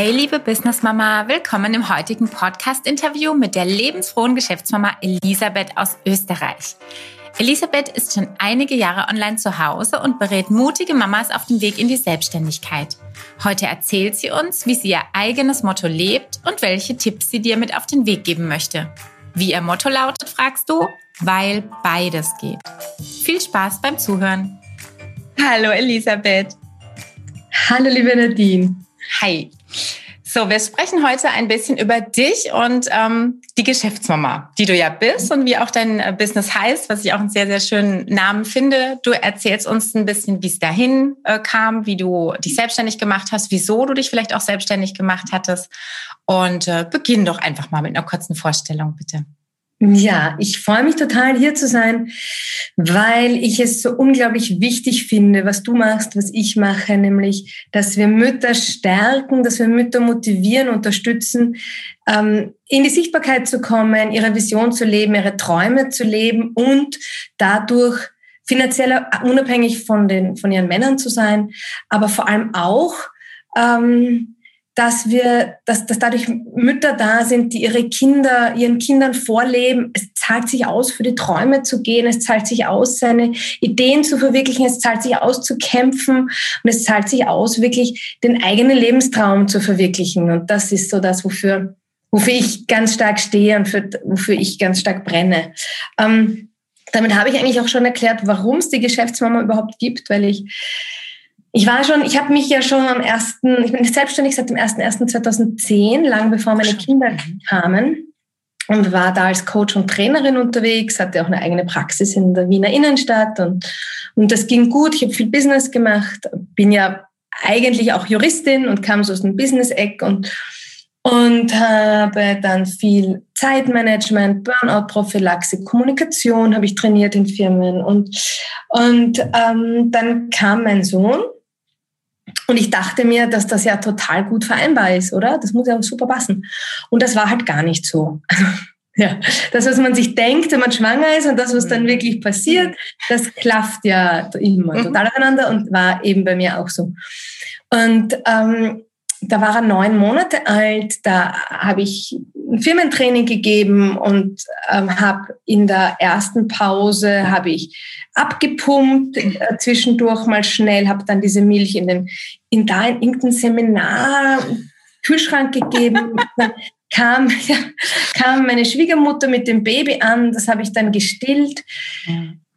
Hey liebe Business Mama, willkommen im heutigen Podcast-Interview mit der lebensfrohen Geschäftsmama Elisabeth aus Österreich. Elisabeth ist schon einige Jahre online zu Hause und berät mutige Mamas auf dem Weg in die Selbstständigkeit. Heute erzählt sie uns, wie sie ihr eigenes Motto lebt und welche Tipps sie dir mit auf den Weg geben möchte. Wie ihr Motto lautet, fragst du? Weil beides geht. Viel Spaß beim Zuhören. Hallo Elisabeth. Hallo liebe Nadine. Hi. So, wir sprechen heute ein bisschen über dich und ähm, die Geschäftsmama, die du ja bist und wie auch dein äh, Business heißt, was ich auch einen sehr, sehr schönen Namen finde. Du erzählst uns ein bisschen, wie es dahin äh, kam, wie du dich selbstständig gemacht hast, wieso du dich vielleicht auch selbstständig gemacht hattest. Und äh, beginn doch einfach mal mit einer kurzen Vorstellung, bitte. Ja, ich freue mich total hier zu sein, weil ich es so unglaublich wichtig finde, was du machst, was ich mache, nämlich, dass wir Mütter stärken, dass wir Mütter motivieren, unterstützen, ähm, in die Sichtbarkeit zu kommen, ihre Vision zu leben, ihre Träume zu leben und dadurch finanziell unabhängig von den von ihren Männern zu sein, aber vor allem auch ähm, dass wir, dass, dass dadurch Mütter da sind, die ihre Kinder, ihren Kindern vorleben. Es zahlt sich aus, für die Träume zu gehen. Es zahlt sich aus, seine Ideen zu verwirklichen. Es zahlt sich aus, zu kämpfen. Und es zahlt sich aus, wirklich den eigenen Lebenstraum zu verwirklichen. Und das ist so das, wofür, wofür ich ganz stark stehe und für, wofür ich ganz stark brenne. Ähm, damit habe ich eigentlich auch schon erklärt, warum es die Geschäftsmama überhaupt gibt, weil ich ich war schon, ich habe mich ja schon am ersten, ich bin selbstständig seit dem 1.1.2010, lang bevor meine Kinder kamen und war da als Coach und Trainerin unterwegs, hatte auch eine eigene Praxis in der Wiener Innenstadt und, und das ging gut. Ich habe viel Business gemacht, bin ja eigentlich auch Juristin und kam so aus dem Business-Eck und, und habe dann viel Zeitmanagement, Burnout-Prophylaxe, Kommunikation habe ich trainiert in Firmen und, und ähm, dann kam mein Sohn und ich dachte mir, dass das ja total gut vereinbar ist, oder? Das muss ja super passen. Und das war halt gar nicht so. ja, das, was man sich denkt, wenn man schwanger ist und das, was dann mhm. wirklich passiert, das klafft ja immer mhm. total aufeinander und war eben bei mir auch so. Und ähm, da war er neun Monate alt, da habe ich ein Firmentraining gegeben und ähm, habe in der ersten Pause habe ich abgepumpt, äh, zwischendurch mal schnell, habe dann diese Milch in den in da in irgendein Seminar Kühlschrank gegeben. dann kam, ja, kam meine Schwiegermutter mit dem Baby an, das habe ich dann gestillt.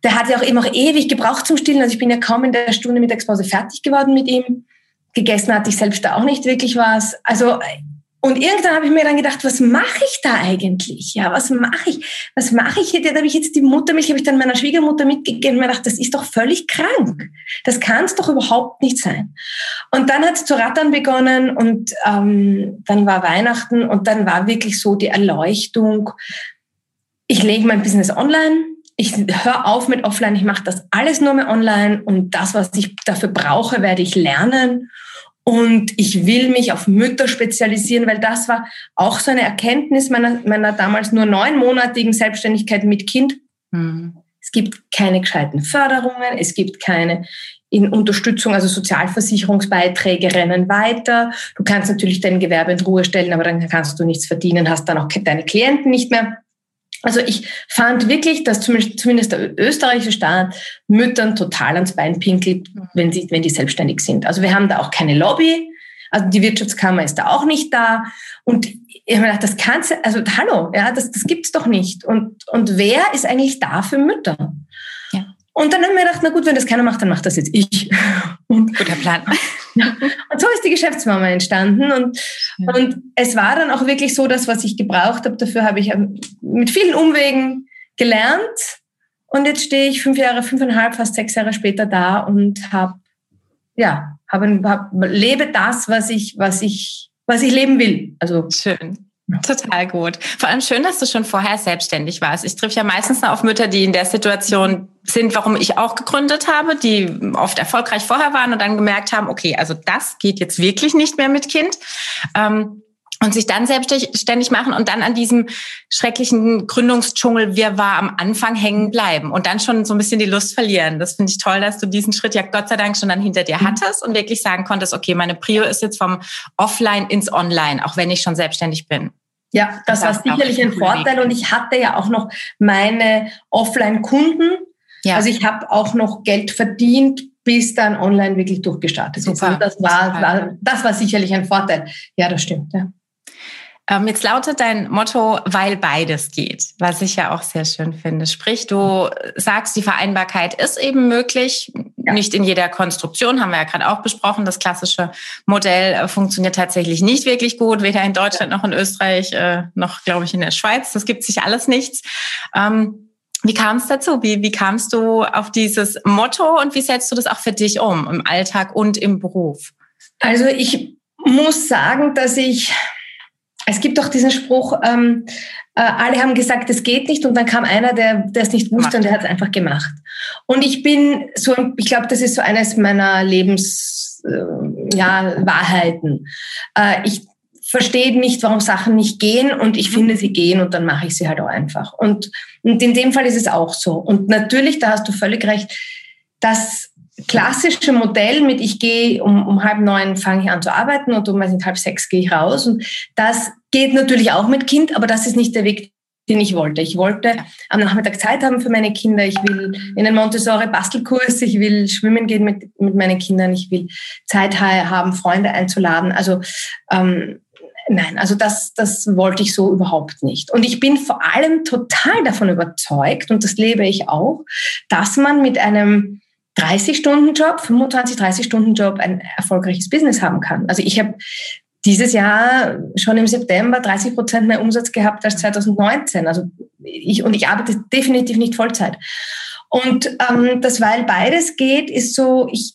Der hat ja auch immer auch ewig gebraucht zum Stillen. Also ich bin ja kaum in der Stunde Mittagspause fertig geworden mit ihm gegessen hatte ich selbst da auch nicht wirklich was. Also und irgendwann habe ich mir dann gedacht, was mache ich da eigentlich? Ja, was mache ich? Was mache ich Da habe ich jetzt die Muttermilch, habe ich dann meiner Schwiegermutter mitgegeben und mir gedacht, das ist doch völlig krank. Das kann es doch überhaupt nicht sein. Und dann hat es zu rattern begonnen und ähm, dann war Weihnachten und dann war wirklich so die Erleuchtung. Ich lege mein Business online, ich höre auf mit offline, ich mache das alles nur mehr online und das, was ich dafür brauche, werde ich lernen. Und ich will mich auf Mütter spezialisieren, weil das war auch so eine Erkenntnis meiner, meiner damals nur neunmonatigen Selbstständigkeit mit Kind. Mhm. Es gibt keine gescheiten Förderungen, es gibt keine in Unterstützung, also Sozialversicherungsbeiträge rennen weiter. Du kannst natürlich dein Gewerbe in Ruhe stellen, aber dann kannst du nichts verdienen, hast dann auch deine Klienten nicht mehr. Also ich fand wirklich, dass zumindest der österreichische Staat Müttern total ans Bein pinkelt, wenn, sie, wenn die selbstständig sind. Also wir haben da auch keine Lobby. Also die Wirtschaftskammer ist da auch nicht da. Und ich habe mir gedacht, das kannst du, also hallo, ja, das, das gibt's doch nicht. Und, und wer ist eigentlich da für Mütter? Und dann haben wir gedacht, na gut, wenn das keiner macht, dann macht das jetzt ich. Und, Guter Plan. und so ist die Geschäftsmama entstanden. Und, ja. und es war dann auch wirklich so, dass was ich gebraucht habe, dafür habe ich mit vielen Umwegen gelernt. Und jetzt stehe ich fünf Jahre, fünfeinhalb, fast sechs Jahre später da und habe, ja, habe, hab, lebe das, was ich, was ich, was ich leben will. Also schön. Total gut. Vor allem schön, dass du schon vorher selbstständig warst. Ich treffe ja meistens auf Mütter, die in der Situation sind, warum ich auch gegründet habe, die oft erfolgreich vorher waren und dann gemerkt haben, okay, also das geht jetzt wirklich nicht mehr mit Kind. Ähm, und sich dann selbstständig machen und dann an diesem schrecklichen Gründungsdschungel wir war am Anfang hängen bleiben und dann schon so ein bisschen die Lust verlieren. Das finde ich toll, dass du diesen Schritt ja Gott sei Dank schon dann hinter dir mhm. hattest und wirklich sagen konntest, okay, meine Prio ist jetzt vom Offline ins Online, auch wenn ich schon selbstständig bin. Ja, das, das war sicherlich ein Vorteil und ich hatte ja auch noch meine Offline-Kunden. Ja. Also ich habe auch noch Geld verdient, bis dann online wirklich durchgestartet Super. ist. Und das war, war, das war sicherlich ein Vorteil. Ja, das stimmt. Ja. Ähm, jetzt lautet dein Motto, weil beides geht, was ich ja auch sehr schön finde. Sprich, du sagst, die Vereinbarkeit ist eben möglich, ja. nicht in jeder Konstruktion, haben wir ja gerade auch besprochen. Das klassische Modell äh, funktioniert tatsächlich nicht wirklich gut, weder in Deutschland noch in Österreich, äh, noch, glaube ich, in der Schweiz. Das gibt sich alles nichts. Ähm, wie kam es dazu? Wie, wie kamst du auf dieses Motto und wie setzt du das auch für dich um, im Alltag und im Beruf? Also ich muss sagen, dass ich es gibt doch diesen Spruch, ähm, äh, alle haben gesagt, es geht nicht und dann kam einer, der, es nicht wusste und der hat es einfach gemacht. Und ich bin so, ich glaube, das ist so eines meiner Lebens, äh, ja, Wahrheiten. Äh, ich verstehe nicht, warum Sachen nicht gehen und ich mhm. finde, sie gehen und dann mache ich sie halt auch einfach. Und, und in dem Fall ist es auch so. Und natürlich, da hast du völlig recht, dass klassische Modell mit ich gehe um, um halb neun fange ich an zu arbeiten und um weiß nicht, halb sechs gehe ich raus. Und das geht natürlich auch mit Kind, aber das ist nicht der Weg, den ich wollte. Ich wollte am Nachmittag Zeit haben für meine Kinder. Ich will in den Montessori-Bastelkurs. Ich will schwimmen gehen mit, mit meinen Kindern. Ich will Zeit haben, Freunde einzuladen. Also ähm, nein, also das, das wollte ich so überhaupt nicht. Und ich bin vor allem total davon überzeugt, und das lebe ich auch, dass man mit einem 30-Stunden-Job, 25, 30-Stunden-Job ein erfolgreiches Business haben kann. Also ich habe dieses Jahr schon im September 30 Prozent mehr Umsatz gehabt als 2019. Also ich, und ich arbeite definitiv nicht Vollzeit. Und ähm, das, weil beides geht, ist so, ich,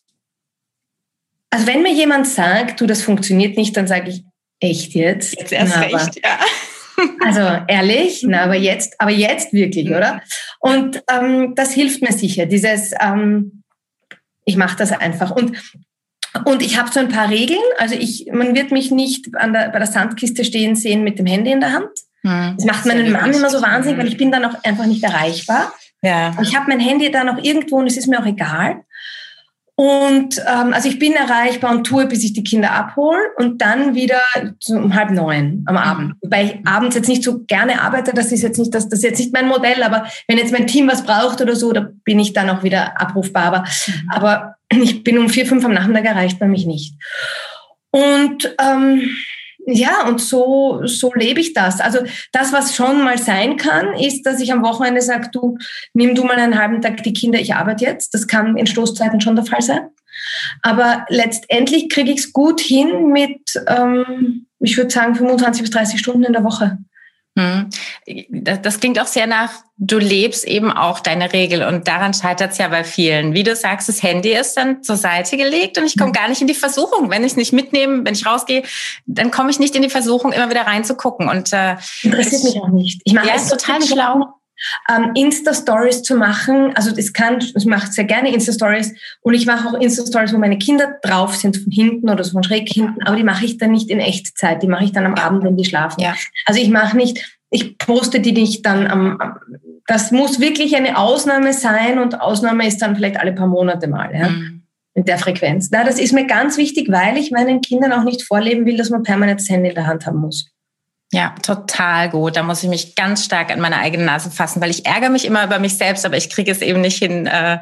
also wenn mir jemand sagt, du, das funktioniert nicht, dann sage ich, echt jetzt? Jetzt erst Na, recht, ja. Also ehrlich, na, aber jetzt, aber jetzt wirklich, oder? Und ähm, das hilft mir sicher, dieses, ähm, ich mache das einfach. Und und ich habe so ein paar Regeln. Also ich, man wird mich nicht an der, bei der Sandkiste stehen sehen mit dem Handy in der Hand. Hm, das macht meinen Mann immer so wahnsinnig, weil ich bin dann auch einfach nicht erreichbar. Ja. Ich habe mein Handy da noch irgendwo und es ist mir auch egal. Und ähm, also ich bin erreichbar und tue, bis ich die Kinder abhole und dann wieder um halb neun am Abend. Mhm. Wobei ich abends jetzt nicht so gerne arbeite, das ist jetzt nicht das, das ist jetzt nicht mein Modell, aber wenn jetzt mein Team was braucht oder so, da bin ich dann auch wieder abrufbar. Aber, mhm. aber ich bin um vier, fünf am Nachmittag erreicht bei mich nicht. Und ähm, ja, und so, so lebe ich das. Also das, was schon mal sein kann, ist, dass ich am Wochenende sage, du, nimm du mal einen halben Tag die Kinder, ich arbeite jetzt. Das kann in Stoßzeiten schon der Fall sein. Aber letztendlich kriege ich es gut hin mit, ähm, ich würde sagen, 25 bis 30 Stunden in der Woche. Hm. Das klingt auch sehr nach, du lebst eben auch deine Regel und daran scheitert es ja bei vielen. Wie du sagst, das Handy ist dann zur Seite gelegt und ich komme hm. gar nicht in die Versuchung. Wenn ich es nicht mitnehme, wenn ich rausgehe, dann komme ich nicht in die Versuchung, immer wieder reinzugucken. Und äh, interessiert mich auch nicht. Ich mache ja, es total schlau. Ähm, Insta-Stories zu machen, also das kann, ich mache sehr gerne Insta-Stories und ich mache auch Insta-Stories, wo meine Kinder drauf sind von hinten oder so von schräg hinten, aber die mache ich dann nicht in Echtzeit, die mache ich dann am Abend, wenn die schlafen. Ja. Also ich mache nicht, ich poste die nicht dann am, das muss wirklich eine Ausnahme sein und Ausnahme ist dann vielleicht alle paar Monate mal, ja. Mhm. Mit der Frequenz. Na, das ist mir ganz wichtig, weil ich meinen Kindern auch nicht vorleben will, dass man permanent das Handy in der Hand haben muss. Ja, total gut. Da muss ich mich ganz stark an meine eigene Nase fassen, weil ich ärgere mich immer über mich selbst, aber ich kriege es eben nicht hin, äh,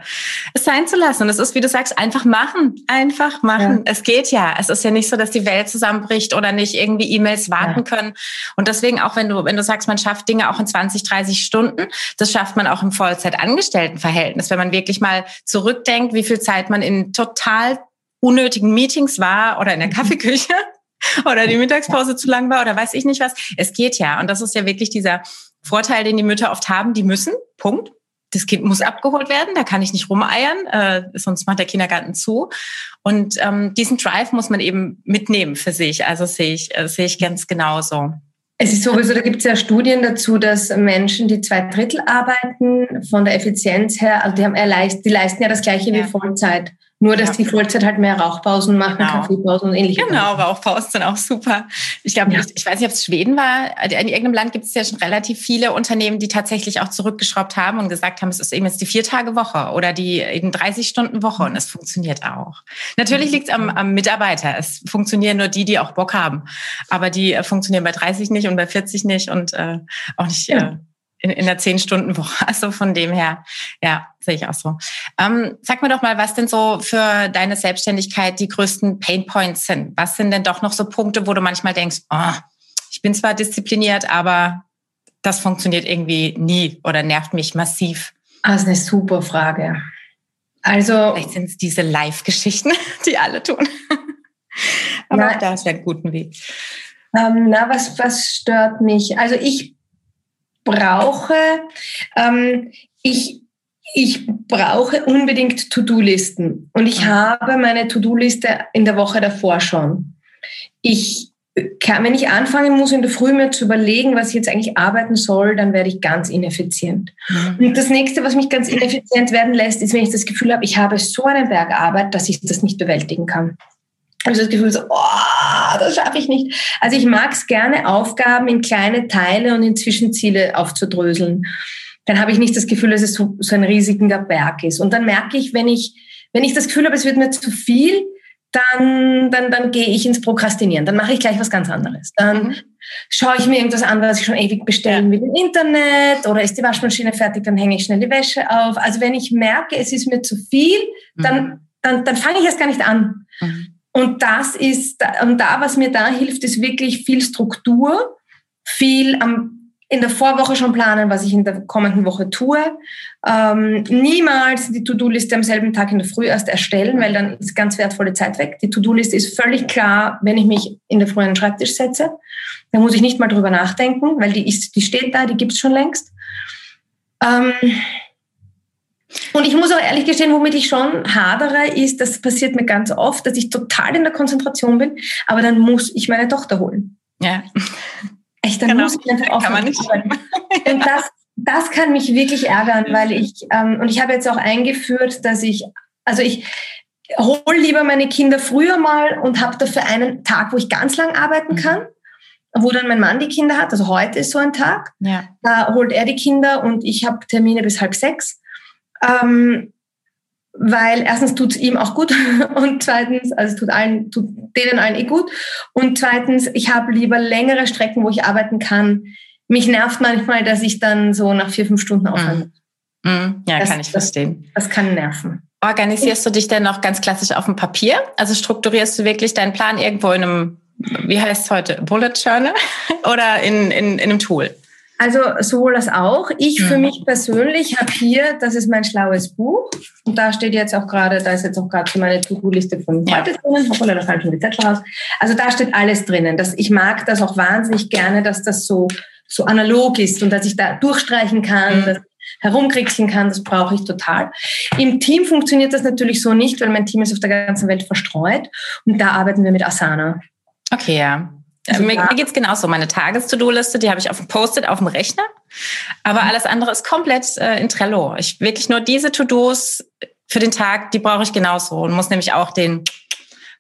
es sein zu lassen. Und es ist, wie du sagst, einfach machen. Einfach machen. Ja. Es geht ja. Es ist ja nicht so, dass die Welt zusammenbricht oder nicht irgendwie E-Mails warten ja. können. Und deswegen auch, wenn du, wenn du sagst, man schafft Dinge auch in 20, 30 Stunden, das schafft man auch im Vollzeitangestelltenverhältnis. Wenn man wirklich mal zurückdenkt, wie viel Zeit man in total unnötigen Meetings war oder in der. Kaffeeküche oder die Mittagspause zu lang war oder weiß ich nicht was. Es geht ja. Und das ist ja wirklich dieser Vorteil, den die Mütter oft haben. Die müssen, Punkt. Das Kind muss abgeholt werden, da kann ich nicht rumeiern, äh, sonst macht der Kindergarten zu. Und ähm, diesen Drive muss man eben mitnehmen für sich. Also sehe ich, äh, sehe ich ganz genauso. Es ist sowieso, da gibt es ja Studien dazu, dass Menschen, die zwei Drittel arbeiten, von der Effizienz her, also die, haben, die leisten ja das gleiche ja. wie Vollzeit. Nur, dass ja. die Vollzeit halt mehr Rauchpausen machen, genau. Kaffeepausen und ähnliche. Genau, Rauchpausen sind auch super. Ich glaube, ja. ich, ich, weiß nicht, ob es Schweden war. In irgendeinem Land gibt es ja schon relativ viele Unternehmen, die tatsächlich auch zurückgeschraubt haben und gesagt haben, es ist eben jetzt die Vier-Tage-Woche oder die eben 30-Stunden-Woche und es funktioniert auch. Natürlich liegt es am, am, Mitarbeiter. Es funktionieren nur die, die auch Bock haben. Aber die äh, funktionieren bei 30 nicht und bei 40 nicht und äh, auch nicht. Ja. Äh, in, in der Zehn-Stunden-Woche. Also von dem her, ja, sehe ich auch so. Ähm, sag mir doch mal, was denn so für deine Selbstständigkeit die größten Painpoints sind. Was sind denn doch noch so Punkte, wo du manchmal denkst, oh, ich bin zwar diszipliniert, aber das funktioniert irgendwie nie oder nervt mich massiv? Das ist eine super Frage. Also vielleicht sind es diese Live-Geschichten, die alle tun. aber na, auch da ist ja einen guten Weg. Ähm, na, was, was stört mich? Also ich brauche, ähm, ich, ich brauche unbedingt To-Do-Listen. Und ich ah. habe meine To-Do-Liste in der Woche davor schon. Ich kann, wenn ich anfangen muss, in der Früh mir zu überlegen, was ich jetzt eigentlich arbeiten soll, dann werde ich ganz ineffizient. Mhm. Und das nächste, was mich ganz ineffizient werden lässt, ist, wenn ich das Gefühl habe, ich habe so einen Berg Arbeit, dass ich das nicht bewältigen kann habe ich das Gefühl so, oh, das schaffe ich nicht. Also ich mag es gerne, Aufgaben in kleine Teile und in Zwischenziele aufzudröseln. Dann habe ich nicht das Gefühl, dass es so, so ein riesiger Berg ist. Und dann merke ich, wenn ich, wenn ich das Gefühl habe, es wird mir zu viel, dann, dann, dann gehe ich ins Prokrastinieren. Dann mache ich gleich was ganz anderes. Dann mhm. schaue ich mir irgendwas an, was ich schon ewig bestellen will im Internet oder ist die Waschmaschine fertig, dann hänge ich schnell die Wäsche auf. Also wenn ich merke, es ist mir zu viel, dann, mhm. dann, dann fange ich erst gar nicht an. Mhm. Das ist, und da, was mir da hilft, ist wirklich viel Struktur, viel am, in der Vorwoche schon planen, was ich in der kommenden Woche tue. Ähm, niemals die To-Do-Liste am selben Tag in der Früh erst erstellen, weil dann ist ganz wertvolle Zeit weg. Die To-Do-Liste ist völlig klar, wenn ich mich in der Früh an den Schreibtisch setze. Da muss ich nicht mal drüber nachdenken, weil die, ist, die steht da, die gibt's schon längst. Ähm, und ich muss auch ehrlich gestehen, womit ich schon hadere, ist, das passiert mir ganz oft, dass ich total in der Konzentration bin, aber dann muss ich meine Tochter holen. Ja. Echt, dann genau. muss ich einfach aufhören. Kann man nicht. Und das, das kann mich wirklich ärgern, weil ich, ähm, und ich habe jetzt auch eingeführt, dass ich, also ich hole lieber meine Kinder früher mal und habe dafür einen Tag, wo ich ganz lang arbeiten mhm. kann wo dann mein Mann die Kinder hat. Also heute ist so ein Tag. Ja. Da holt er die Kinder und ich habe Termine bis halb sechs. Ähm, weil erstens tut es ihm auch gut und zweitens, also es tut allen, tut denen allen eh gut. Und zweitens, ich habe lieber längere Strecken, wo ich arbeiten kann. Mich nervt manchmal, dass ich dann so nach vier, fünf Stunden aufhöre. Mm. Mm. Ja, das, kann ich verstehen. Das, das kann nerven. Organisierst du dich denn noch ganz klassisch auf dem Papier? Also strukturierst du wirklich deinen Plan irgendwo in einem, wie heißt es heute, Bullet Journal oder in, in, in einem Tool? Also sowohl als auch. Ich für mhm. mich persönlich habe hier, das ist mein schlaues Buch. Und da steht jetzt auch gerade, da ist jetzt auch gerade meine To-Do-Liste von heute ja. drinnen. Hoppala, da fallen schon die Zettel raus. Also da steht alles drinnen. Das, ich mag das auch wahnsinnig gerne, dass das so, so analog ist und dass ich da durchstreichen kann, mhm. dass herumkriegseln kann, das brauche ich total. Im Team funktioniert das natürlich so nicht, weil mein Team ist auf der ganzen Welt verstreut. Und da arbeiten wir mit Asana. Okay, ja. Also mir, mir geht es genauso. Meine Tages-To-Do-Liste, die habe ich auf dem Post-it auf dem Rechner. Aber mhm. alles andere ist komplett äh, in Trello. Ich wirklich nur diese To-Dos für den Tag, die brauche ich genauso und muss nämlich auch den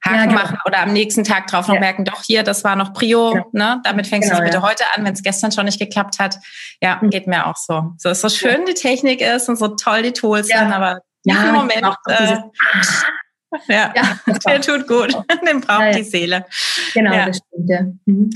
Haken ja, genau. machen oder am nächsten Tag drauf noch ja. merken, doch hier, das war noch Prio, genau. ne? Damit fängst genau, du bitte ja. heute an, wenn es gestern schon nicht geklappt hat. Ja, mhm. geht mir auch so. So ist so schön die Technik ist und so toll die Tools sind, aber ja, im Moment. Äh, ja, ja der tut gut. Den braucht ja, ja. die Seele. Genau, ja. das stimmt, ja. Mhm.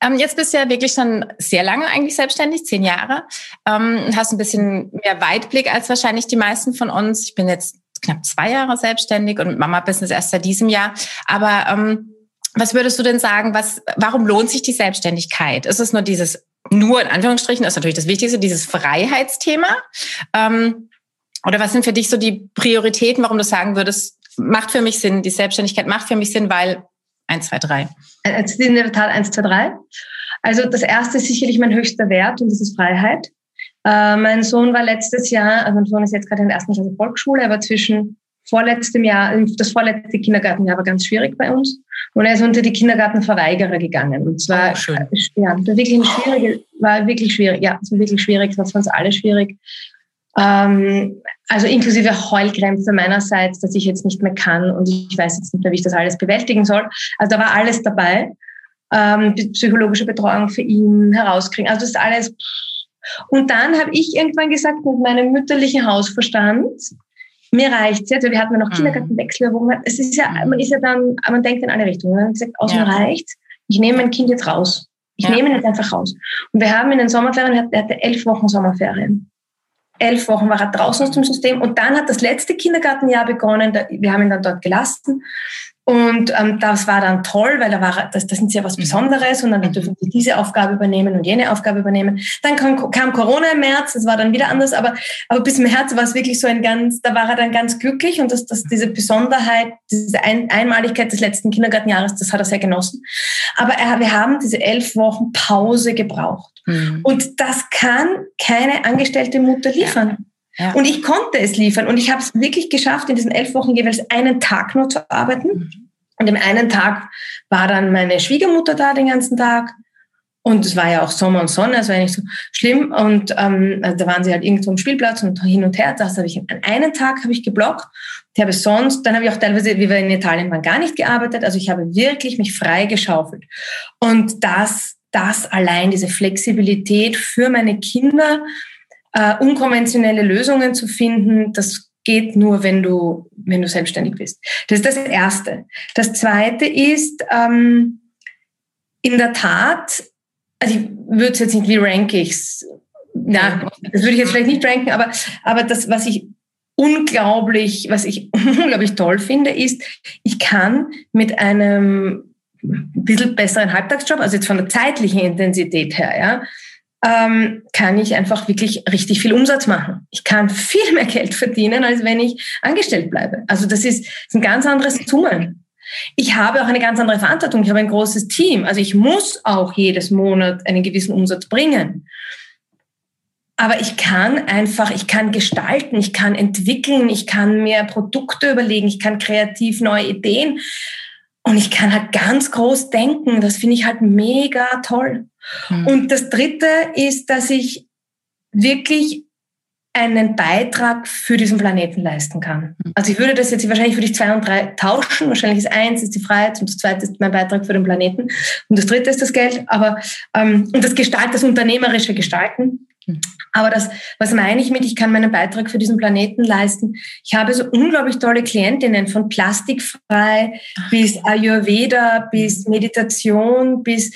Ähm, jetzt bist du ja wirklich schon sehr lange eigentlich selbstständig, zehn Jahre. Ähm, hast ein bisschen mehr Weitblick als wahrscheinlich die meisten von uns. Ich bin jetzt knapp zwei Jahre selbstständig und Mama-Business erst seit diesem Jahr. Aber ähm, was würdest du denn sagen, was, warum lohnt sich die Selbstständigkeit? Ist es nur dieses, nur in Anführungsstrichen, ist natürlich das Wichtigste, dieses Freiheitsthema? Ähm, oder was sind für dich so die Prioritäten, warum du sagen würdest, macht für mich Sinn, die Selbstständigkeit macht für mich Sinn, weil 1, 2, 3. Es ist in der Tat 1, 2, 3. Also das erste ist sicherlich mein höchster Wert und das ist Freiheit. Äh, mein Sohn war letztes Jahr, also mein Sohn ist jetzt gerade in der ersten Klasse Volksschule, er war zwischen vorletztem Jahr, das vorletzte Kindergartenjahr war ganz schwierig bei uns. Und er ist unter die Kindergartenverweigerer gegangen. Und zwar, oh, schön. ja, war wirklich schwierige, war wirklich schwierig. Ja, es war wirklich schwierig, es war für uns alle schwierig. Ähm, also inklusive Heulkrämpfe meinerseits, dass ich jetzt nicht mehr kann und ich weiß jetzt nicht mehr, wie ich das alles bewältigen soll. Also da war alles dabei. Ähm, psychologische Betreuung für ihn herauskriegen. Also das ist alles. Und dann habe ich irgendwann gesagt, mit meinem mütterlichen Hausverstand, mir reicht's jetzt, weil wir hatten ja noch mhm. Kindergartenwechsel, wo man, es ist ja, man ist ja dann, man denkt in alle Richtungen. Man hat gesagt, aus ja. mir reicht's, ich nehme mein Kind jetzt raus. Ich ja. nehme ihn jetzt einfach raus. Und wir haben in den Sommerferien, er hatte elf Wochen Sommerferien. Elf Wochen war er draußen aus dem System und dann hat das letzte Kindergartenjahr begonnen. Wir haben ihn dann dort gelassen und ähm, das war dann toll, weil da war, das, das ist ja was mhm. Besonderes und dann mhm. dürfen sie diese Aufgabe übernehmen und jene Aufgabe übernehmen. Dann kam, kam Corona im März, das war dann wieder anders, aber, aber bis März war es wirklich so ein ganz, da war er dann ganz glücklich und das, das, diese Besonderheit, diese ein, Einmaligkeit des letzten Kindergartenjahres, das hat er sehr genossen. Aber er, wir haben diese elf Wochen Pause gebraucht. Mhm. Und das kann keine angestellte Mutter liefern. Ja. Und ich konnte es liefern und ich habe es wirklich geschafft, in diesen elf Wochen jeweils einen Tag nur zu arbeiten. Mhm. Und im einen Tag war dann meine Schwiegermutter da den ganzen Tag. Und es war ja auch Sommer und Sonne, es war ja nicht so schlimm. Und ähm, also da waren sie halt irgendwo am Spielplatz und hin und her. Das habe ich an einen Tag habe ich geblockt. Ich habe sonst, dann habe ich auch teilweise, wie wir in Italien waren, gar nicht gearbeitet. Also ich habe wirklich mich frei geschaufelt. Und das, das allein, diese Flexibilität für meine Kinder, äh, unkonventionelle Lösungen zu finden, das geht nur, wenn du, wenn du selbstständig bist. Das ist das Erste. Das Zweite ist, ähm, in der Tat, also ich würde es jetzt nicht, wie rank ich's? Na, das würde ich jetzt vielleicht nicht ranken, aber, aber das, was ich unglaublich, was ich unglaublich toll finde, ist, ich kann mit einem bisschen besseren Halbtagsjob, also jetzt von der zeitlichen Intensität her, ja, ähm, kann ich einfach wirklich richtig viel Umsatz machen. Ich kann viel mehr Geld verdienen, als wenn ich angestellt bleibe. Also das ist, das ist ein ganz anderes Summen. Ich habe auch eine ganz andere Verantwortung. Ich habe ein großes Team. Also ich muss auch jedes Monat einen gewissen Umsatz bringen. Aber ich kann einfach, ich kann gestalten, ich kann entwickeln, ich kann mir Produkte überlegen, ich kann kreativ neue Ideen und ich kann halt ganz groß denken. Das finde ich halt mega toll. Mhm. Und das Dritte ist, dass ich wirklich einen Beitrag für diesen Planeten leisten kann. Hm. Also ich würde das jetzt wahrscheinlich würde ich zwei und drei tauschen. Wahrscheinlich ist eins ist die Freiheit und das zweite ist mein Beitrag für den Planeten und das dritte ist das Geld. Aber ähm, und das Gestalt, das unternehmerische Gestalten. Aber das, was meine ich mit, ich kann meinen Beitrag für diesen Planeten leisten? Ich habe so unglaublich tolle Klientinnen von plastikfrei bis Ayurveda, bis Meditation, bis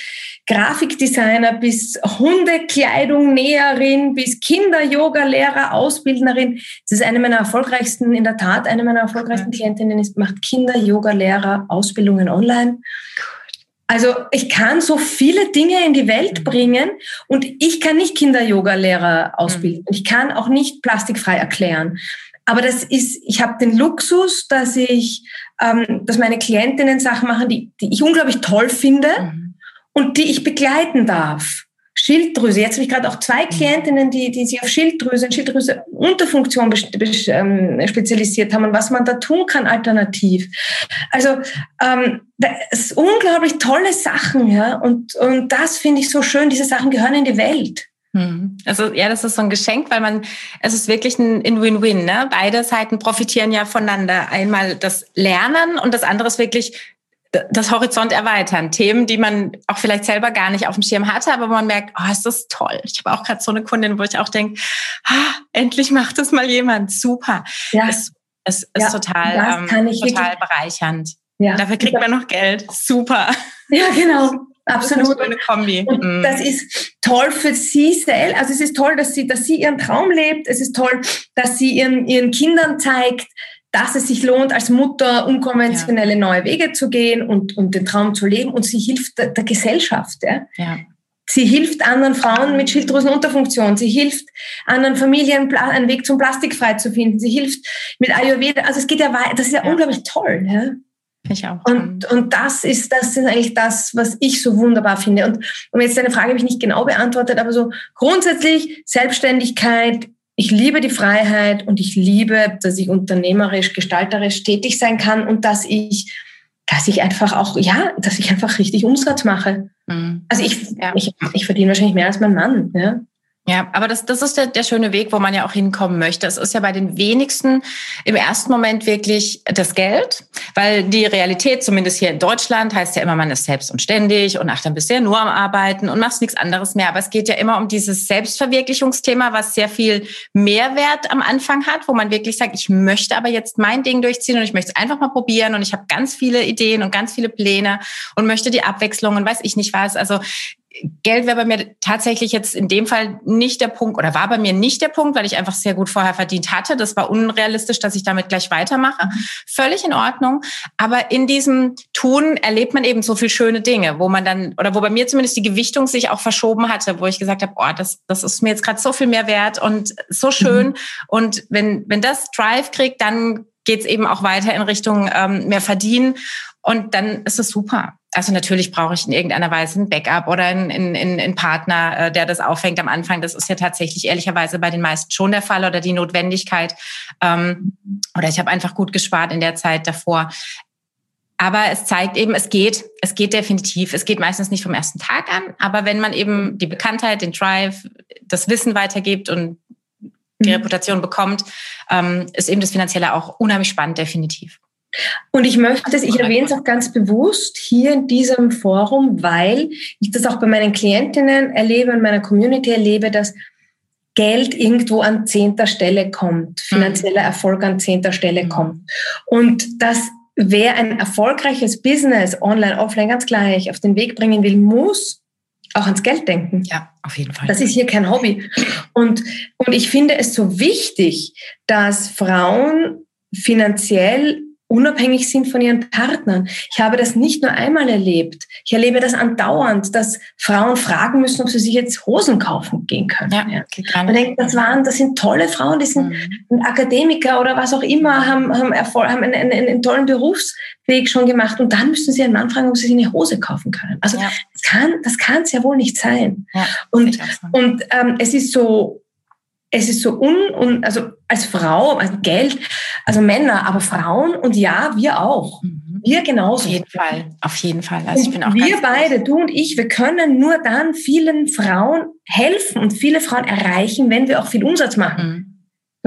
Grafikdesigner, bis Hundekleidung Näherin, bis Kinder-Yoga-Lehrer, Ausbildnerin. Das ist eine meiner erfolgreichsten, in der Tat, eine meiner erfolgreichsten Klientinnen ist, macht Kinder-Yoga-Lehrer Ausbildungen online. Also ich kann so viele Dinge in die Welt mhm. bringen und ich kann nicht Kinder-Yoga-Lehrer ausbilden. Mhm. Ich kann auch nicht plastikfrei erklären. Aber das ist, ich habe den Luxus, dass ich, ähm, dass meine Klientinnen Sachen machen, die, die ich unglaublich toll finde mhm. und die ich begleiten darf. Schilddrüse. Jetzt habe ich gerade auch zwei mhm. Klientinnen, die, die sich auf Schilddrüse und Schilddrüse Unterfunktion ähm, spezialisiert haben und was man da tun kann alternativ. Also ähm, das ist unglaublich tolle Sachen, ja. Und, und das finde ich so schön. Diese Sachen gehören in die Welt. Hm. Also ja, das ist so ein Geschenk, weil man, es ist wirklich ein Win-Win. Ne? Beide Seiten profitieren ja voneinander. Einmal das Lernen und das andere ist wirklich das Horizont erweitern. Themen, die man auch vielleicht selber gar nicht auf dem Schirm hatte, aber man merkt, oh, ist das toll. Ich habe auch gerade so eine Kundin, wo ich auch denke, ah, endlich macht das mal jemand. Super. Ja. Es, es ist ja, total, ähm, total bereichernd. Ja. Dafür kriegt man noch Geld. Super. Ja, genau. Absolut. Das ist eine Kombi. Und mm. das ist toll für sie selbst. Also es ist toll, dass sie, dass sie ihren Traum lebt. Es ist toll, dass sie ihren, ihren Kindern zeigt, dass es sich lohnt, als Mutter unkonventionelle ja. neue Wege zu gehen und, und den Traum zu leben. Und sie hilft der, der Gesellschaft. Ja? ja. Sie hilft anderen Frauen mit Schilddrüsenunterfunktion. Sie hilft anderen Familien, einen Weg zum Plastikfrei zu finden. Sie hilft mit Ayurveda. Also es geht ja weiter. Das ist ja, ja. unglaublich toll. Ja? Ich auch. Und, und das ist, das ist eigentlich das, was ich so wunderbar finde. Und um jetzt deine Frage habe ich nicht genau beantwortet, aber so grundsätzlich Selbstständigkeit, ich liebe die Freiheit und ich liebe, dass ich unternehmerisch, gestalterisch tätig sein kann und dass ich, dass ich einfach auch, ja, dass ich einfach richtig Umsatz mache. Mhm. Also ich, ja. ich, ich verdiene wahrscheinlich mehr als mein Mann. Ja? Ja, aber das, das ist der, der schöne Weg, wo man ja auch hinkommen möchte. Es ist ja bei den wenigsten im ersten Moment wirklich das Geld, weil die Realität, zumindest hier in Deutschland, heißt ja immer, man ist selbst und ständig und ach, dann bist du ja nur am Arbeiten und machst nichts anderes mehr. Aber es geht ja immer um dieses Selbstverwirklichungsthema, was sehr viel Mehrwert am Anfang hat, wo man wirklich sagt, ich möchte aber jetzt mein Ding durchziehen und ich möchte es einfach mal probieren und ich habe ganz viele Ideen und ganz viele Pläne und möchte die Abwechslung und weiß ich nicht was. Also Geld wäre bei mir tatsächlich jetzt in dem Fall nicht der Punkt oder war bei mir nicht der Punkt, weil ich einfach sehr gut vorher verdient hatte. Das war unrealistisch, dass ich damit gleich weitermache. Völlig in Ordnung. Aber in diesem Tun erlebt man eben so viel schöne Dinge, wo man dann, oder wo bei mir zumindest die Gewichtung sich auch verschoben hatte, wo ich gesagt habe, oh, das, das ist mir jetzt gerade so viel mehr wert und so schön. Mhm. Und wenn, wenn das Drive kriegt, dann geht es eben auch weiter in Richtung ähm, mehr verdienen. Und dann ist es super. Also natürlich brauche ich in irgendeiner Weise ein Backup oder einen, einen, einen Partner, äh, der das auffängt am Anfang. Das ist ja tatsächlich ehrlicherweise bei den meisten schon der Fall oder die Notwendigkeit. Ähm, oder ich habe einfach gut gespart in der Zeit davor. Aber es zeigt eben, es geht, es geht definitiv. Es geht meistens nicht vom ersten Tag an, aber wenn man eben die Bekanntheit, den Drive, das Wissen weitergibt und die mhm. Reputation bekommt, ähm, ist eben das Finanzielle auch unheimlich spannend, definitiv. Und ich möchte das, ich erwähne es auch ganz bewusst hier in diesem Forum, weil ich das auch bei meinen Klientinnen erlebe, in meiner Community erlebe, dass Geld irgendwo an zehnter Stelle kommt, finanzieller Erfolg an zehnter Stelle mhm. kommt. Und dass wer ein erfolgreiches Business, online, offline, ganz gleich, auf den Weg bringen will, muss auch ans Geld denken. Ja, auf jeden Fall. Das ist hier kein Hobby. Und, und ich finde es so wichtig, dass Frauen finanziell unabhängig sind von ihren Partnern. Ich habe das nicht nur einmal erlebt. Ich erlebe das andauernd, dass Frauen fragen müssen, ob sie sich jetzt Hosen kaufen gehen können. Ja, ja. Man denkt, das waren, das sind tolle Frauen, die sind mhm. Akademiker oder was auch immer, haben, haben, Erfolg, haben einen, einen, einen, tollen Berufsweg schon gemacht und dann müssen sie einen Mann fragen, ob sie sich eine Hose kaufen können. Also ja. das kann, das kann es ja wohl nicht sein. Ja, und und ähm, es ist so es ist so un, un also als Frau, also Geld, also Männer, aber Frauen und ja, wir auch. Mhm. Wir genauso. Auf jeden Fall, auf jeden Fall. Also ich bin auch wir beide, du und ich, wir können nur dann vielen Frauen helfen und viele Frauen erreichen, wenn wir auch viel Umsatz machen. Mhm.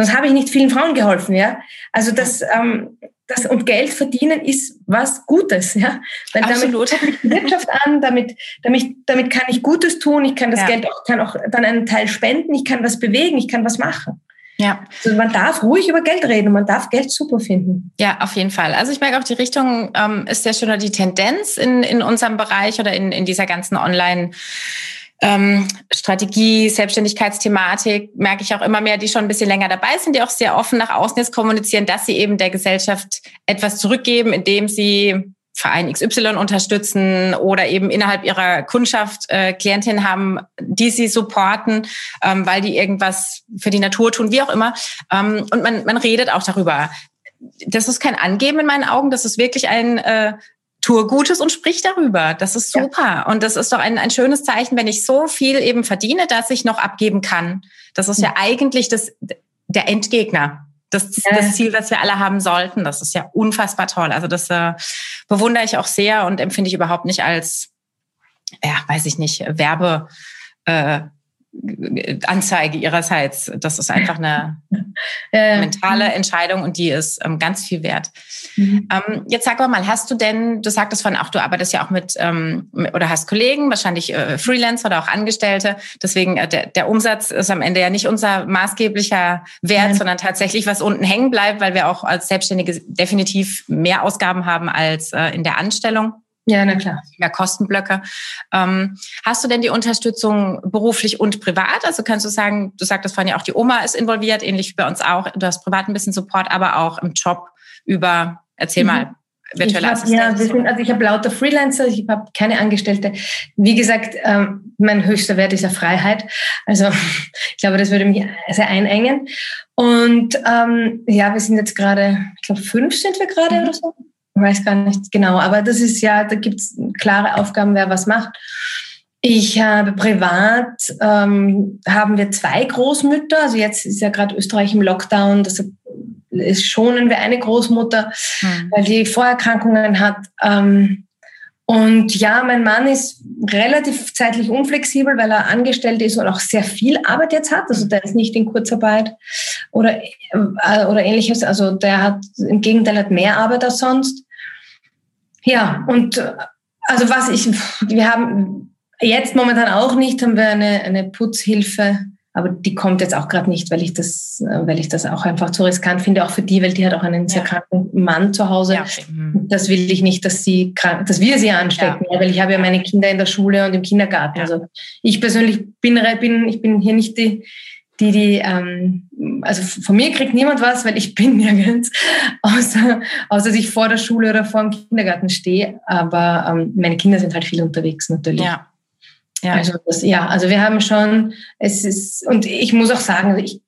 Sonst habe ich nicht vielen Frauen geholfen, ja. Also das, ähm, das und Geld verdienen ist was Gutes, ja. Weil Absolut. damit die Wirtschaft an, damit, damit, damit kann ich Gutes tun, ich kann das ja. Geld auch, kann auch dann einen Teil spenden, ich kann was bewegen, ich kann was machen. Ja. Also man darf ruhig über Geld reden man darf Geld super finden. Ja, auf jeden Fall. Also ich merke auch, die Richtung ähm, ist sehr schön oder die Tendenz in, in unserem Bereich oder in, in dieser ganzen Online- ähm, Strategie, Selbstständigkeitsthematik merke ich auch immer mehr, die schon ein bisschen länger dabei sind, die auch sehr offen nach außen jetzt kommunizieren, dass sie eben der Gesellschaft etwas zurückgeben, indem sie Verein XY unterstützen oder eben innerhalb ihrer Kundschaft äh, Klientinnen haben, die sie supporten, ähm, weil die irgendwas für die Natur tun, wie auch immer. Ähm, und man, man redet auch darüber. Das ist kein Angeben in meinen Augen, das ist wirklich ein äh, tue Gutes und sprich darüber. Das ist super. Ja. Und das ist doch ein, ein schönes Zeichen, wenn ich so viel eben verdiene, dass ich noch abgeben kann. Das ist ja, ja eigentlich das, der Endgegner. Das, ja. das Ziel, was wir alle haben sollten. Das ist ja unfassbar toll. Also das äh, bewundere ich auch sehr und empfinde ich überhaupt nicht als, ja, weiß ich nicht, Werbe. Äh, Anzeige ihrerseits. Das ist einfach eine mentale Entscheidung und die ist ähm, ganz viel wert. Mhm. Ähm, jetzt sag mal, hast du denn, du sagtest von auch, du arbeitest ja auch mit ähm, oder hast Kollegen, wahrscheinlich äh, Freelancer oder auch Angestellte. Deswegen äh, der, der Umsatz ist am Ende ja nicht unser maßgeblicher Wert, Nein. sondern tatsächlich was unten hängen bleibt, weil wir auch als Selbstständige definitiv mehr Ausgaben haben als äh, in der Anstellung. Ja, na klar. Mehr Kostenblöcke. Ähm, hast du denn die Unterstützung beruflich und privat? Also kannst du sagen, du sagtest vorhin ja auch, die Oma ist involviert, ähnlich wie bei uns auch. Du hast privat ein bisschen Support, aber auch im Job über, erzähl mhm. mal, virtuelle hab, Assistenz. Ja, sind, also ich habe lauter Freelancer, ich habe keine Angestellte. Wie gesagt, ähm, mein höchster Wert ist ja Freiheit. Also ich glaube, das würde mich sehr einengen. Und ähm, ja, wir sind jetzt gerade, ich glaube, fünf sind wir gerade mhm. oder so. Ich weiß gar nicht genau, aber das ist ja, da gibt es klare Aufgaben, wer was macht. Ich habe privat, ähm, haben wir zwei Großmütter, also jetzt ist ja gerade Österreich im Lockdown, das ist schonen wir eine Großmutter, mhm. weil die Vorerkrankungen hat. Ähm, Und ja, mein Mann ist relativ zeitlich unflexibel, weil er angestellt ist und auch sehr viel Arbeit jetzt hat. Also der ist nicht in Kurzarbeit oder, äh, oder ähnliches. Also der hat im Gegenteil hat mehr Arbeit als sonst. Ja, und also was ich, wir haben jetzt momentan auch nicht, haben wir eine, eine Putzhilfe aber die kommt jetzt auch gerade nicht, weil ich das, äh, weil ich das auch einfach zu riskant finde, auch für die, weil die hat auch einen sehr kranken Mann zu Hause. Ja. Mhm. Das will ich nicht, dass sie krank, dass wir sie anstecken, ja. weil ich habe ja meine Kinder in der Schule und im Kindergarten. Ja. Also ich persönlich bin, bin, ich bin hier nicht die, die, die, ähm, also von mir kriegt niemand was, weil ich bin nirgends, außer, außer dass ich vor der Schule oder vor dem Kindergarten stehe. Aber ähm, meine Kinder sind halt viel unterwegs natürlich. Ja. Ja. Also das, ja, also wir haben schon, es ist, und ich muss auch sagen, ich,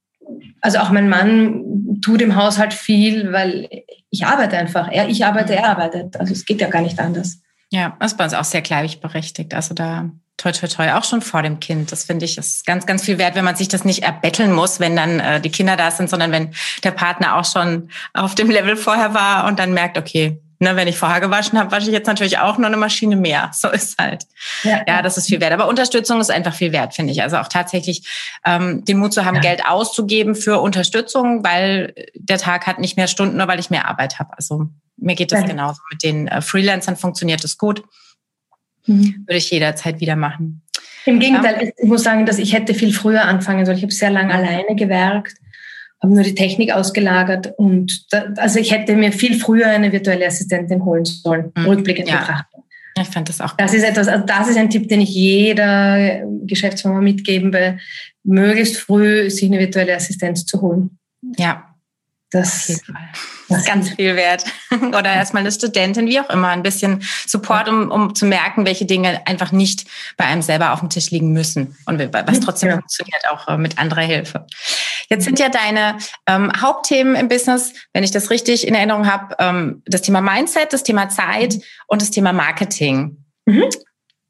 also auch mein Mann tut im Haushalt viel, weil ich arbeite einfach. Er, ich arbeite, er arbeitet. Also es geht ja gar nicht anders. Ja, das ist bei uns auch sehr gleichberechtigt. Also da toi toi toi auch schon vor dem Kind. Das finde ich ist ganz, ganz viel wert, wenn man sich das nicht erbetteln muss, wenn dann äh, die Kinder da sind, sondern wenn der Partner auch schon auf dem Level vorher war und dann merkt, okay, Ne, wenn ich vorher gewaschen habe, wasche ich jetzt natürlich auch noch eine Maschine mehr. So ist halt. Ja, ja das ist viel wert. Aber Unterstützung ist einfach viel wert, finde ich. Also auch tatsächlich ähm, den Mut zu haben, ja. Geld auszugeben für Unterstützung, weil der Tag hat nicht mehr Stunden, nur weil ich mehr Arbeit habe. Also mir geht das ja. genauso. Mit den äh, Freelancern funktioniert das gut. Mhm. Würde ich jederzeit wieder machen. Im Gegenteil, ähm, ich muss sagen, dass ich hätte viel früher anfangen sollen. Ich habe sehr lange alleine gewerkt habe nur die Technik ausgelagert und da, also ich hätte mir viel früher eine virtuelle Assistentin holen sollen, mhm. rückblickend ja. betrachtet. Ich fand das auch. Das ist etwas, also das ist ein Tipp, den ich jeder Geschäftsführer mitgeben will, möglichst früh sich eine virtuelle Assistenz zu holen. Ja, das, ist ganz viel wert. Oder erstmal eine Studentin, wie auch immer, ein bisschen Support, um, um zu merken, welche Dinge einfach nicht bei einem selber auf dem Tisch liegen müssen und was trotzdem ja. funktioniert, auch äh, mit anderer Hilfe. Jetzt sind ja deine ähm, Hauptthemen im Business, wenn ich das richtig in Erinnerung habe, ähm, das Thema Mindset, das Thema Zeit und das Thema Marketing. Mhm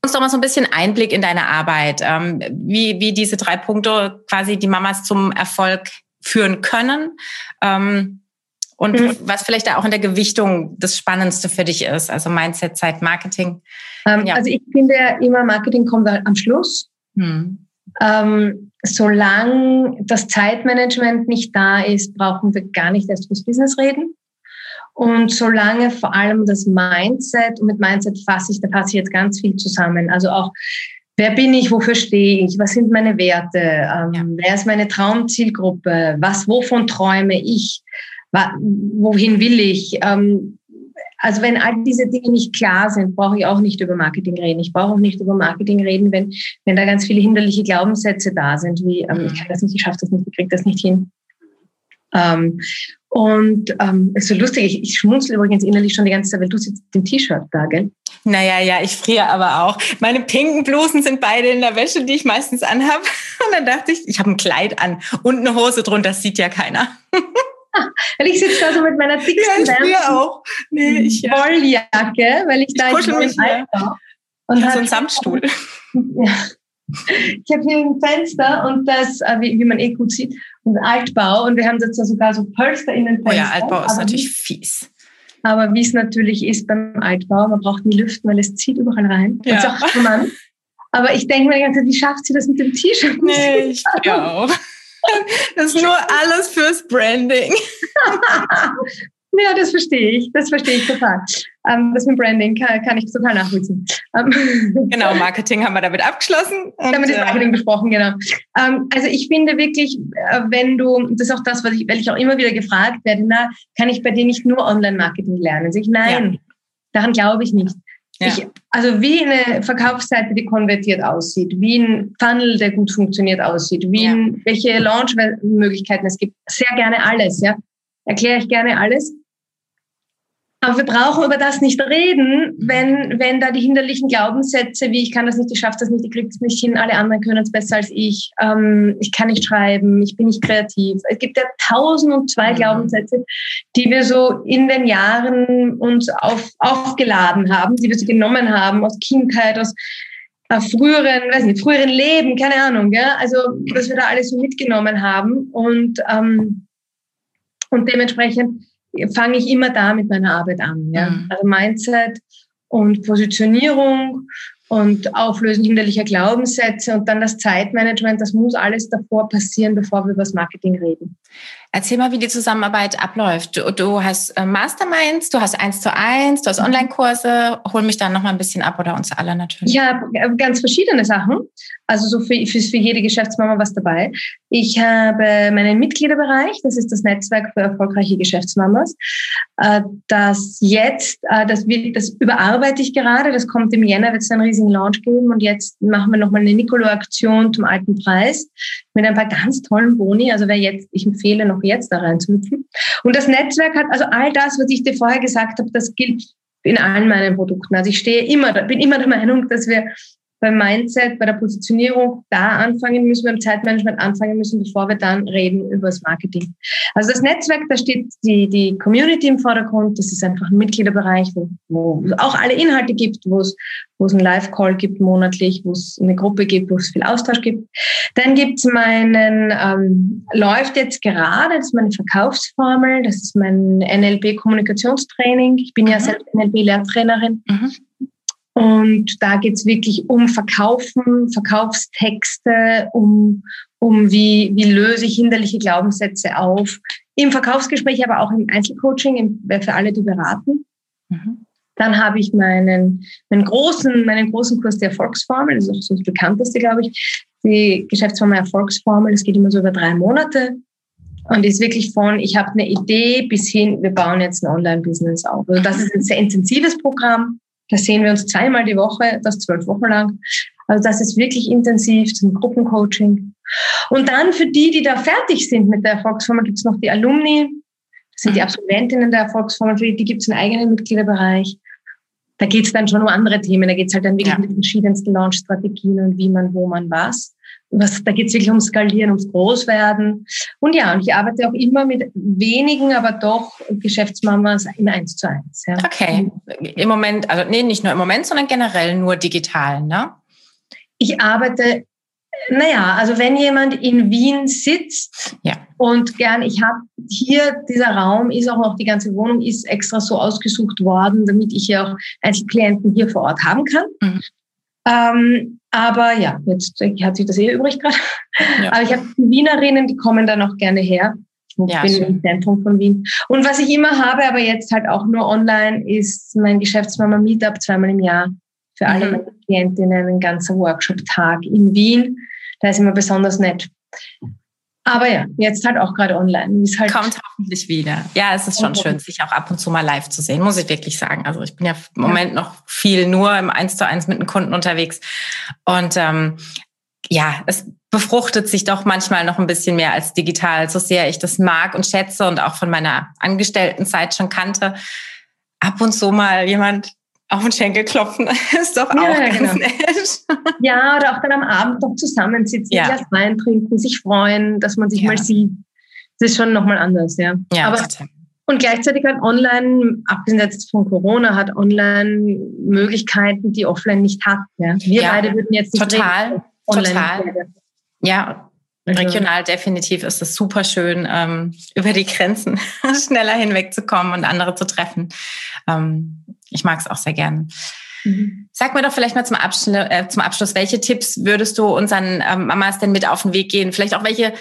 uns doch mal so ein bisschen Einblick in deine Arbeit, ähm, wie, wie diese drei Punkte quasi die Mamas zum Erfolg führen können. Ähm, und mhm. was vielleicht da auch in der Gewichtung das Spannendste für dich ist, also Mindset, Zeit, Marketing. Ähm, ja. Also ich finde immer, Marketing kommt am Schluss. Mhm. Ähm, solange das Zeitmanagement nicht da ist, brauchen wir gar nicht erst fürs Business reden. Und solange vor allem das Mindset, und mit Mindset fasse ich, da fasse ich jetzt ganz viel zusammen. Also auch Wer bin ich? Wofür stehe ich? Was sind meine Werte? Ähm, ja. Wer ist meine Traumzielgruppe? Was, wovon träume ich? Wohin will ich? Ähm, also wenn all diese Dinge nicht klar sind, brauche ich auch nicht über Marketing reden. Ich brauche auch nicht über Marketing reden, wenn, wenn da ganz viele hinderliche Glaubenssätze da sind, wie ähm, ich kann das nicht, ich schaffe das nicht, ich kriege das nicht hin. Ähm, und ähm, ist so lustig, ich, ich schmunzel übrigens innerlich schon die ganze Zeit, weil du sitzt im T-Shirt da, gell? Naja, ja, ich friere aber auch. Meine pinken Blusen sind beide in der Wäsche, die ich meistens anhabe. Und dann dachte ich, ich habe ein Kleid an und eine Hose drunter, das sieht ja keiner. weil ich sitze da so mit meiner dicksten ja, ich auch. Nee, ich, ja. Wolljacke, weil ich, ich da kuschel mich Alter. Und ich so einen Samtstuhl. Ja. Ich habe hier ein Fenster und das, äh, wie, wie man eh gut sieht, ein Altbau und wir haben jetzt sogar so Polster in den Fenstern. Oh ja, Altbau ist natürlich fies. Aber wie es natürlich ist beim Altbau, man braucht nie lüften, weil es zieht überall rein. Ja. Das ist auch. Aber ich denke mir die ganze Zeit, wie schafft sie das mit dem T-Shirt? Nee, ich auch. Das ist nur alles fürs Branding. Ja, das verstehe ich. Das verstehe ich total. Ähm, das mit Branding kann, kann ich total nachvollziehen. Ähm, genau, Marketing haben wir damit abgeschlossen. Damit ist äh, Marketing besprochen, genau. Ähm, also ich finde wirklich, äh, wenn du, das ist auch das, was ich, weil ich auch immer wieder gefragt werde, na, kann ich bei dir nicht nur Online-Marketing lernen? Sag ich, nein, ja. daran glaube ich nicht. Ja. Ich, also wie eine Verkaufsseite, die konvertiert aussieht, wie ein Funnel, der gut funktioniert aussieht, wie ja. ein, welche Launch-Möglichkeiten es gibt, sehr gerne alles, ja. Erkläre ich gerne alles. Aber wir brauchen über das nicht reden, wenn, wenn da die hinderlichen Glaubenssätze wie ich kann das nicht, ich schaffe das nicht, ich kriege das nicht hin, alle anderen können es besser als ich, ähm, ich kann nicht schreiben, ich bin nicht kreativ. Es gibt ja tausend und zwei mhm. Glaubenssätze, die wir so in den Jahren uns auf, aufgeladen haben, die wir so genommen haben aus Kindheit, aus äh, früheren, weiß nicht, früheren Leben, keine Ahnung, ja? also dass wir da alles so mitgenommen haben und, ähm, und dementsprechend fange ich immer da mit meiner Arbeit an. Ja? Mhm. Also Mindset und Positionierung und Auflösen hinderlicher Glaubenssätze und dann das Zeitmanagement, das muss alles davor passieren, bevor wir über das Marketing reden. Erzähl mal, wie die Zusammenarbeit abläuft. Du, du hast äh, Masterminds, du hast eins zu eins, du hast mhm. Online-Kurse. Hol mich da noch mal ein bisschen ab oder uns alle natürlich. Ja, ganz verschiedene Sachen. Also so für, für, für jede Geschäftsmama was dabei. Ich habe meinen Mitgliederbereich, das ist das Netzwerk für erfolgreiche Geschäftsmamas. Äh, das jetzt, äh, das, wird, das überarbeite ich gerade. Das kommt im Jänner, wird es einen riesigen Launch geben. Und jetzt machen wir nochmal eine Nicolo-Aktion zum alten Preis mit ein paar ganz tollen Boni. Also wer jetzt, ich empfehle noch jetzt da reinzuhüpfen. Und das Netzwerk hat, also all das, was ich dir vorher gesagt habe, das gilt in allen meinen Produkten. Also ich stehe immer, bin immer der Meinung, dass wir beim Mindset, bei der Positionierung da anfangen müssen, beim Zeitmanagement anfangen müssen, bevor wir dann reden über das Marketing. Also das Netzwerk, da steht die, die Community im Vordergrund. Das ist einfach ein Mitgliederbereich, wo, wo es auch alle Inhalte gibt, wo es, wo es einen Live-Call gibt monatlich, wo es eine Gruppe gibt, wo es viel Austausch gibt. Dann gibt es meinen, ähm, läuft jetzt gerade, das ist meine Verkaufsformel, das ist mein NLP-Kommunikationstraining. Ich bin ja mhm. selbst NLP-Lehrtrainerin. Mhm. Und da geht's wirklich um Verkaufen, Verkaufstexte, um, um wie, wie löse ich hinderliche Glaubenssätze auf. Im Verkaufsgespräch, aber auch im Einzelcoaching, im, für alle, die beraten. Mhm. Dann habe ich meinen, meinen großen, meinen großen Kurs der Erfolgsformel, das ist auch so das bekannteste, glaube ich, die Geschäftsformel Erfolgsformel. Das geht immer so über drei Monate und ist wirklich von, ich habe eine Idee bis hin, wir bauen jetzt ein Online-Business auf. Also das ist ein sehr intensives Programm. Da sehen wir uns zweimal die Woche, das zwölf Wochen lang. Also das ist wirklich intensiv, zum Gruppencoaching. Und dann für die, die da fertig sind mit der Erfolgsformel, gibt es noch die Alumni. Das sind die mhm. Absolventinnen der Erfolgsformel, für die, gibt es einen eigenen Mitgliederbereich. Da geht es dann schon um andere Themen. Da geht es halt dann wirklich ja. mit den verschiedensten Launch-Strategien und wie man, wo man was was, da geht es wirklich ums Skalieren, ums Großwerden. Und ja, und ich arbeite auch immer mit wenigen, aber doch Geschäftsmamas in eins zu eins. Ja. Okay. Im Moment, also nee, nicht nur im Moment, sondern generell nur digital, ne? Ich arbeite, naja, also wenn jemand in Wien sitzt ja. und gern, ich habe hier, dieser Raum ist auch noch, die ganze Wohnung ist extra so ausgesucht worden, damit ich ja auch Einzelklienten hier vor Ort haben kann. Mhm. Ähm, aber ja, jetzt hat sich das eh übrig gerade. Ja. Aber ich habe Wienerinnen, die kommen dann auch gerne her. Ich ja, bin schön. im Zentrum von Wien. Und was ich immer habe, aber jetzt halt auch nur online, ist mein Geschäftsmama Meetup zweimal im Jahr für alle mhm. meine Klientinnen, ein ganzer Workshop-Tag in Wien. Da ist immer besonders nett. Aber ja, jetzt halt auch gerade online. Ist halt Kommt hoffentlich wieder. Ja, es ist schon schön, sich auch ab und zu mal live zu sehen, muss ich wirklich sagen. Also ich bin ja im Moment noch viel nur im Eins zu eins mit einem Kunden unterwegs. Und ähm, ja, es befruchtet sich doch manchmal noch ein bisschen mehr als digital, so sehr ich das mag und schätze und auch von meiner Angestelltenzeit schon kannte. Ab und zu mal jemand auf den Schenkel klopfen ist doch auch ja, ganz genau. nett. Ja, oder auch dann am Abend noch zusammensitzen, ja. ein Glas Wein trinken, sich freuen, dass man sich ja. mal sieht. Das ist schon nochmal anders, ja. ja Aber, total. Und gleichzeitig hat online, abgesehen jetzt von Corona, hat online Möglichkeiten, die offline nicht hat. Ja? Wir ja, beide würden jetzt nicht total, total. Ja, also Regional definitiv ist es super schön, ähm, über die Grenzen schneller hinwegzukommen und andere zu treffen. Ähm, ich mag es auch sehr gerne. Mhm. Sag mir doch vielleicht mal zum Abschluss, äh, zum Abschluss, welche Tipps würdest du unseren ähm, Mamas denn mit auf den Weg gehen? Vielleicht auch welche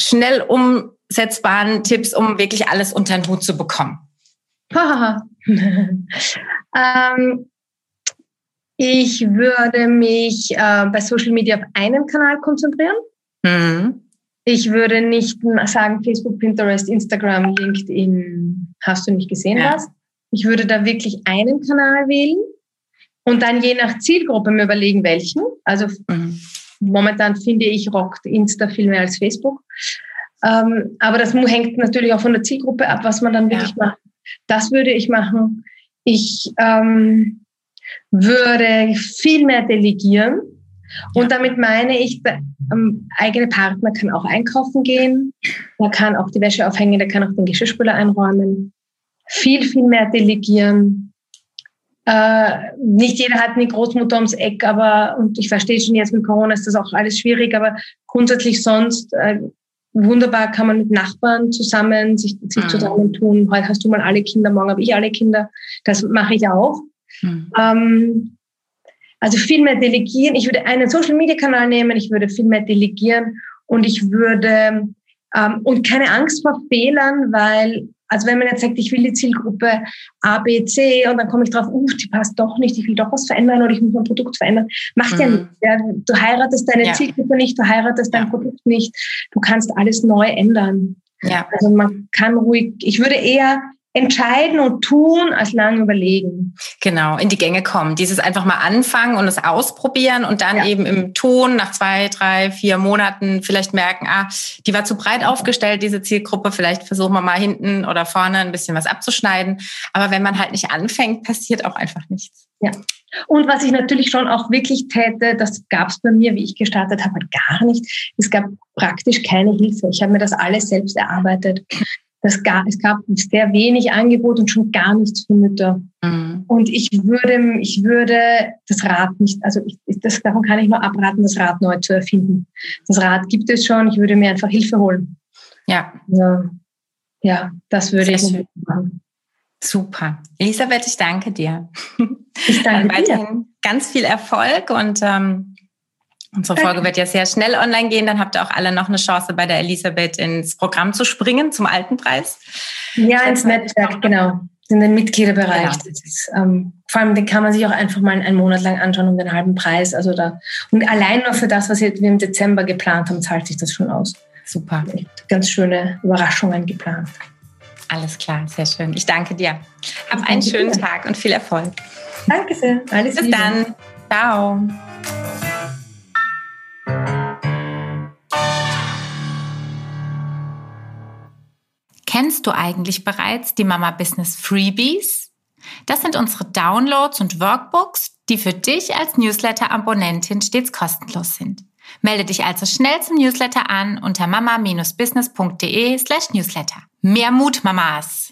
schnell umsetzbaren Tipps, um wirklich alles unter den Hut zu bekommen? ähm, ich würde mich äh, bei Social Media auf einen Kanal konzentrieren. Mhm. Ich würde nicht sagen Facebook, Pinterest, Instagram, LinkedIn, hast du nicht gesehen ja. was. Ich würde da wirklich einen Kanal wählen und dann je nach Zielgruppe mir überlegen, welchen. Also mhm. momentan finde ich rockt Insta viel mehr als Facebook. Ähm, aber das hängt natürlich auch von der Zielgruppe ab, was man dann wirklich ja. macht. Das würde ich machen. Ich ähm, würde viel mehr delegieren. Und damit meine ich, der ähm, eigene Partner kann auch einkaufen gehen, der kann auch die Wäsche aufhängen, der kann auch den Geschirrspüler einräumen. Viel, viel mehr delegieren. Äh, nicht jeder hat eine Großmutter ums Eck, aber, und ich verstehe schon jetzt mit Corona ist das auch alles schwierig, aber grundsätzlich sonst äh, wunderbar kann man mit Nachbarn zusammen sich, sich mhm. zusammentun. Heute hast du mal alle Kinder, morgen habe ich alle Kinder. Das mache ich auch. Mhm. Ähm, also viel mehr delegieren. Ich würde einen Social-Media-Kanal nehmen, ich würde viel mehr delegieren und ich würde, ähm, und keine Angst vor Fehlern, weil also wenn man jetzt sagt, ich will die Zielgruppe A, B, C und dann komme ich drauf, uh, die passt doch nicht, ich will doch was verändern oder ich muss mein Produkt verändern, macht mhm. ja nichts. Ja. Du heiratest deine ja. Zielgruppe nicht, du heiratest dein Produkt nicht, du kannst alles neu ändern. Ja. Also man kann ruhig, ich würde eher entscheiden und tun, als lang überlegen. Genau, in die Gänge kommen. Dieses einfach mal anfangen und es ausprobieren und dann ja. eben im Tun nach zwei, drei, vier Monaten vielleicht merken, ah, die war zu breit aufgestellt, diese Zielgruppe. Vielleicht versuchen wir mal hinten oder vorne ein bisschen was abzuschneiden. Aber wenn man halt nicht anfängt, passiert auch einfach nichts. Ja. Und was ich natürlich schon auch wirklich täte, das gab es bei mir, wie ich gestartet habe, gar nicht. Es gab praktisch keine Hilfe. Ich habe mir das alles selbst erarbeitet. Das gab, es gab sehr wenig Angebot und schon gar nichts für Mütter. Mhm. Und ich würde, ich würde das Rad nicht, also ich, das, davon kann ich nur abraten, das Rad neu zu erfinden. Das Rad gibt es schon, ich würde mir einfach Hilfe holen. Ja. Ja, ja das würde sehr ich machen. Super. Elisabeth, ich danke dir. Ich danke Dann weiterhin dir. ganz viel Erfolg und ähm, Unsere Folge wird ja sehr schnell online gehen. Dann habt ihr auch alle noch eine Chance, bei der Elisabeth ins Programm zu springen zum alten Preis. Ja, ins Netzwerk, genau. In den Mitgliederbereich. Genau. Ist, ähm, vor allem, den kann man sich auch einfach mal einen Monat lang anschauen um den halben Preis. Also da, und allein nur für das, was wir im Dezember geplant haben, zahlt sich das schon aus. Super. Ganz schöne Überraschungen geplant. Alles klar, sehr schön. Ich danke dir. Hab einen schönen dir. Tag und viel Erfolg. Danke sehr. Alles Bis Liebe. dann. Ciao. Kennst du eigentlich bereits die Mama Business Freebies? Das sind unsere Downloads und Workbooks, die für dich als Newsletter-Abonnentin stets kostenlos sind. Melde dich also schnell zum Newsletter an unter mama-business.de slash newsletter. Mehr Mut, Mamas!